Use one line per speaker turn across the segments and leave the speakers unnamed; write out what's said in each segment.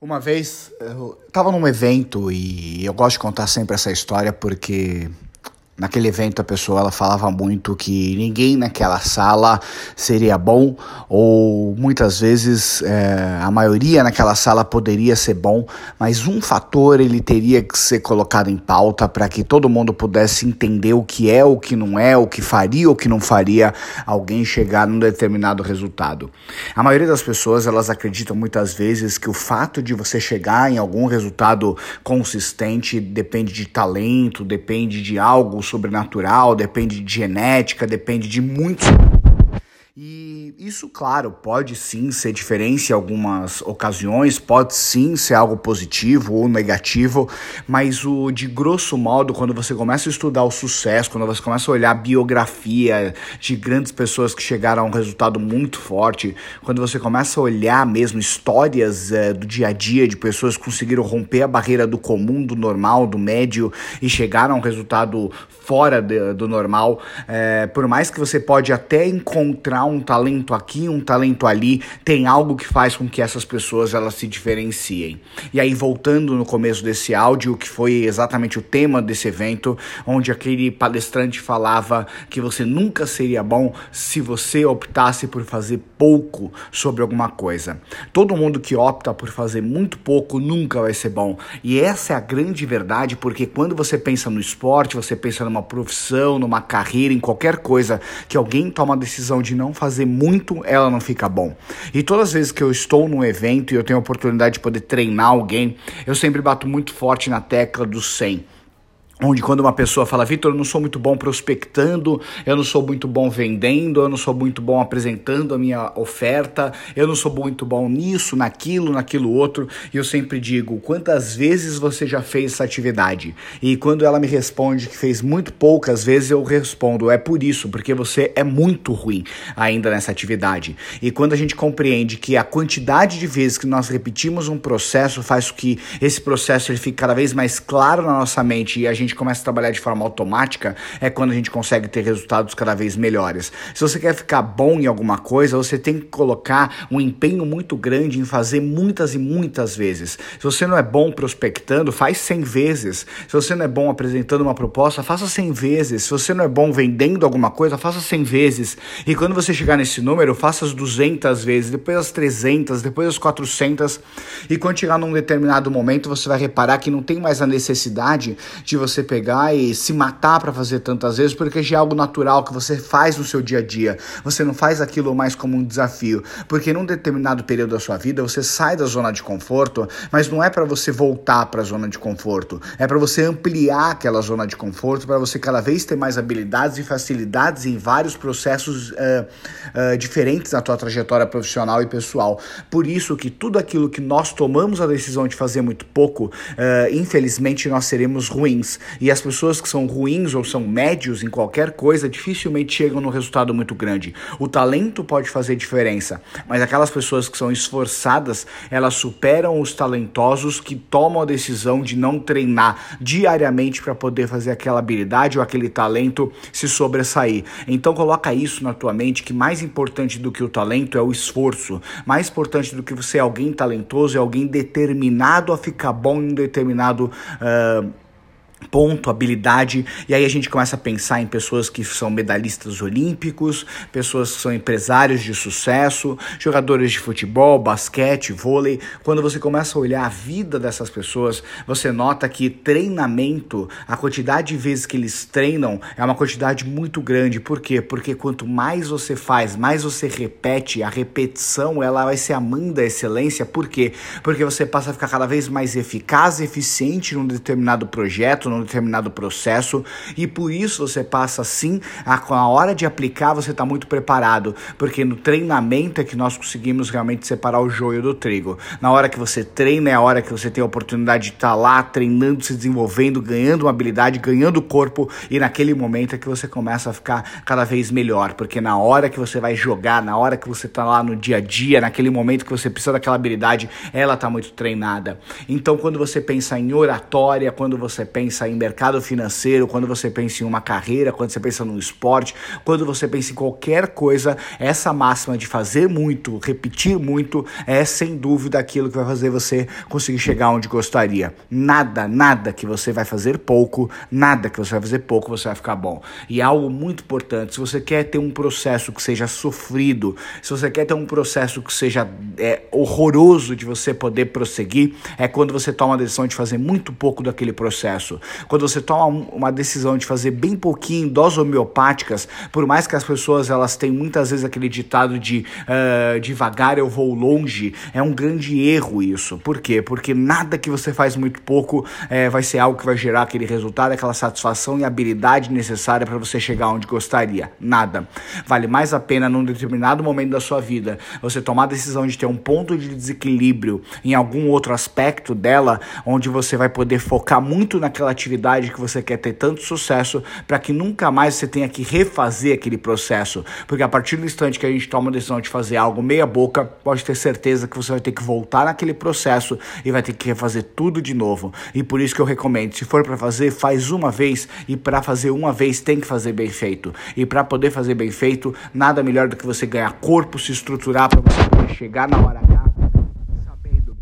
Uma vez eu estava num evento e eu gosto de contar sempre essa história porque Naquele evento a pessoa ela falava muito que ninguém naquela sala seria bom ou muitas vezes é, a maioria naquela sala poderia ser bom, mas um fator ele teria que ser colocado em pauta para que todo mundo pudesse entender o que é, o que não é, o que faria ou que não faria alguém chegar num determinado resultado. A maioria das pessoas elas acreditam muitas vezes que o fato de você chegar em algum resultado consistente depende de talento, depende de algo sobrenatural, depende de genética, depende de muitos e isso, claro, pode sim ser diferente em algumas ocasiões, pode sim ser algo positivo ou negativo, mas o de grosso modo, quando você começa a estudar o sucesso, quando você começa a olhar a biografia de grandes pessoas que chegaram a um resultado muito forte, quando você começa a olhar mesmo histórias é, do dia a dia de pessoas que conseguiram romper a barreira do comum, do normal, do médio e chegaram a um resultado fora de, do normal, é, por mais que você pode até encontrar um talento aqui, um talento ali, tem algo que faz com que essas pessoas elas se diferenciem. E aí voltando no começo desse áudio, que foi exatamente o tema desse evento, onde aquele palestrante falava que você nunca seria bom se você optasse por fazer pouco sobre alguma coisa. Todo mundo que opta por fazer muito pouco nunca vai ser bom. E essa é a grande verdade, porque quando você pensa no esporte, você pensa numa profissão, numa carreira, em qualquer coisa que alguém toma a decisão de não fazer muito, ela não fica bom. E todas as vezes que eu estou num evento e eu tenho a oportunidade de poder treinar alguém, eu sempre bato muito forte na tecla do 100 onde quando uma pessoa fala, Vitor, eu não sou muito bom prospectando, eu não sou muito bom vendendo, eu não sou muito bom apresentando a minha oferta, eu não sou muito bom nisso, naquilo, naquilo outro, e eu sempre digo, quantas vezes você já fez essa atividade? E quando ela me responde que fez muito poucas vezes, eu respondo, é por isso, porque você é muito ruim ainda nessa atividade. E quando a gente compreende que a quantidade de vezes que nós repetimos um processo faz com que esse processo ele fique cada vez mais claro na nossa mente e a gente gente começa a trabalhar de forma automática, é quando a gente consegue ter resultados cada vez melhores. Se você quer ficar bom em alguma coisa, você tem que colocar um empenho muito grande em fazer muitas e muitas vezes. Se você não é bom prospectando, faz 100 vezes. Se você não é bom apresentando uma proposta, faça 100 vezes. Se você não é bom vendendo alguma coisa, faça 100 vezes. E quando você chegar nesse número, faça as 200 vezes, depois as 300, depois as 400. E quando chegar num determinado momento, você vai reparar que não tem mais a necessidade de você você pegar e se matar para fazer tantas vezes, porque já é algo natural que você faz no seu dia a dia. Você não faz aquilo mais como um desafio, porque num determinado período da sua vida você sai da zona de conforto, mas não é para você voltar para a zona de conforto, é para você ampliar aquela zona de conforto, para você cada vez ter mais habilidades e facilidades em vários processos uh, uh, diferentes na tua trajetória profissional e pessoal. Por isso que tudo aquilo que nós tomamos a decisão de fazer muito pouco, uh, infelizmente nós seremos ruins. E as pessoas que são ruins ou são médios em qualquer coisa dificilmente chegam no resultado muito grande. O talento pode fazer diferença, mas aquelas pessoas que são esforçadas, elas superam os talentosos que tomam a decisão de não treinar diariamente para poder fazer aquela habilidade ou aquele talento se sobressair. Então coloca isso na tua mente que mais importante do que o talento é o esforço. Mais importante do que você é alguém talentoso é alguém determinado a ficar bom em um determinado uh, ponto, habilidade, e aí a gente começa a pensar em pessoas que são medalhistas olímpicos, pessoas que são empresários de sucesso, jogadores de futebol, basquete, vôlei. Quando você começa a olhar a vida dessas pessoas, você nota que treinamento, a quantidade de vezes que eles treinam é uma quantidade muito grande. Por quê? Porque quanto mais você faz, mais você repete, a repetição ela vai ser a mãe da excelência. Por quê? Porque você passa a ficar cada vez mais eficaz eficiente num determinado projeto num determinado processo e por isso você passa sim a, a hora de aplicar você está muito preparado, porque no treinamento é que nós conseguimos realmente separar o joio do trigo. Na hora que você treina é a hora que você tem a oportunidade de estar tá lá treinando, se desenvolvendo, ganhando uma habilidade, ganhando corpo e naquele momento é que você começa a ficar cada vez melhor, porque na hora que você vai jogar, na hora que você está lá no dia a dia, naquele momento que você precisa daquela habilidade, ela está muito treinada. Então quando você pensa em oratória, quando você pensa pensa em mercado financeiro, quando você pensa em uma carreira, quando você pensa num esporte, quando você pensa em qualquer coisa, essa máxima de fazer muito, repetir muito, é sem dúvida aquilo que vai fazer você conseguir chegar onde gostaria. Nada, nada que você vai fazer pouco, nada que você vai fazer pouco, você vai ficar bom. E algo muito importante, se você quer ter um processo que seja sofrido, se você quer ter um processo que seja é, horroroso de você poder prosseguir, é quando você toma a decisão de fazer muito pouco daquele processo. Quando você toma uma decisão de fazer bem pouquinho doses homeopáticas, por mais que as pessoas elas tenham muitas vezes aquele ditado de uh, devagar eu vou longe, é um grande erro isso. Por quê? Porque nada que você faz muito pouco é, vai ser algo que vai gerar aquele resultado, aquela satisfação e habilidade necessária para você chegar onde gostaria. Nada. Vale mais a pena num determinado momento da sua vida você tomar a decisão de ter um ponto de desequilíbrio em algum outro aspecto dela, onde você vai poder focar muito naquela atividade que você quer ter tanto sucesso, para que nunca mais você tenha que refazer aquele processo. Porque a partir do instante que a gente toma a decisão de fazer algo meia boca, pode ter certeza que você vai ter que voltar naquele processo e vai ter que refazer tudo de novo. E por isso que eu recomendo, se for para fazer, faz uma vez e para fazer uma vez tem que fazer bem feito. E para poder fazer bem feito, nada melhor do que você ganhar corpo, se estruturar para você poder chegar na hora H sabendo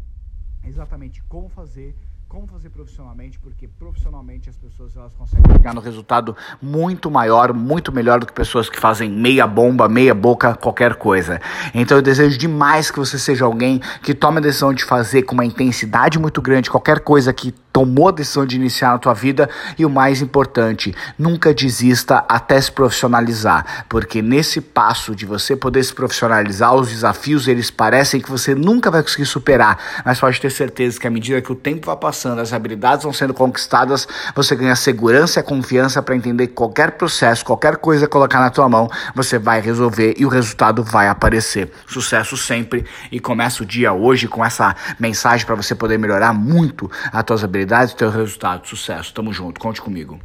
exatamente como fazer como fazer profissionalmente, porque profissionalmente as pessoas elas conseguem chegar no resultado muito maior, muito melhor do que pessoas que fazem meia bomba, meia boca, qualquer coisa. Então eu desejo demais que você seja alguém que tome a decisão de fazer com uma intensidade muito grande qualquer coisa que tomou a decisão de iniciar na tua vida e o mais importante, nunca desista até se profissionalizar, porque nesse passo de você poder se profissionalizar, os desafios eles parecem que você nunca vai conseguir superar, mas pode ter certeza que à medida que o tempo vai passando, as habilidades vão sendo conquistadas, você ganha segurança e confiança para entender que qualquer processo, qualquer coisa colocar na tua mão, você vai resolver e o resultado vai aparecer. Sucesso sempre e começa o dia hoje com essa mensagem para você poder melhorar muito as tuas habilidades habilidades e teu resultado. Sucesso. Tamo junto. Conte comigo.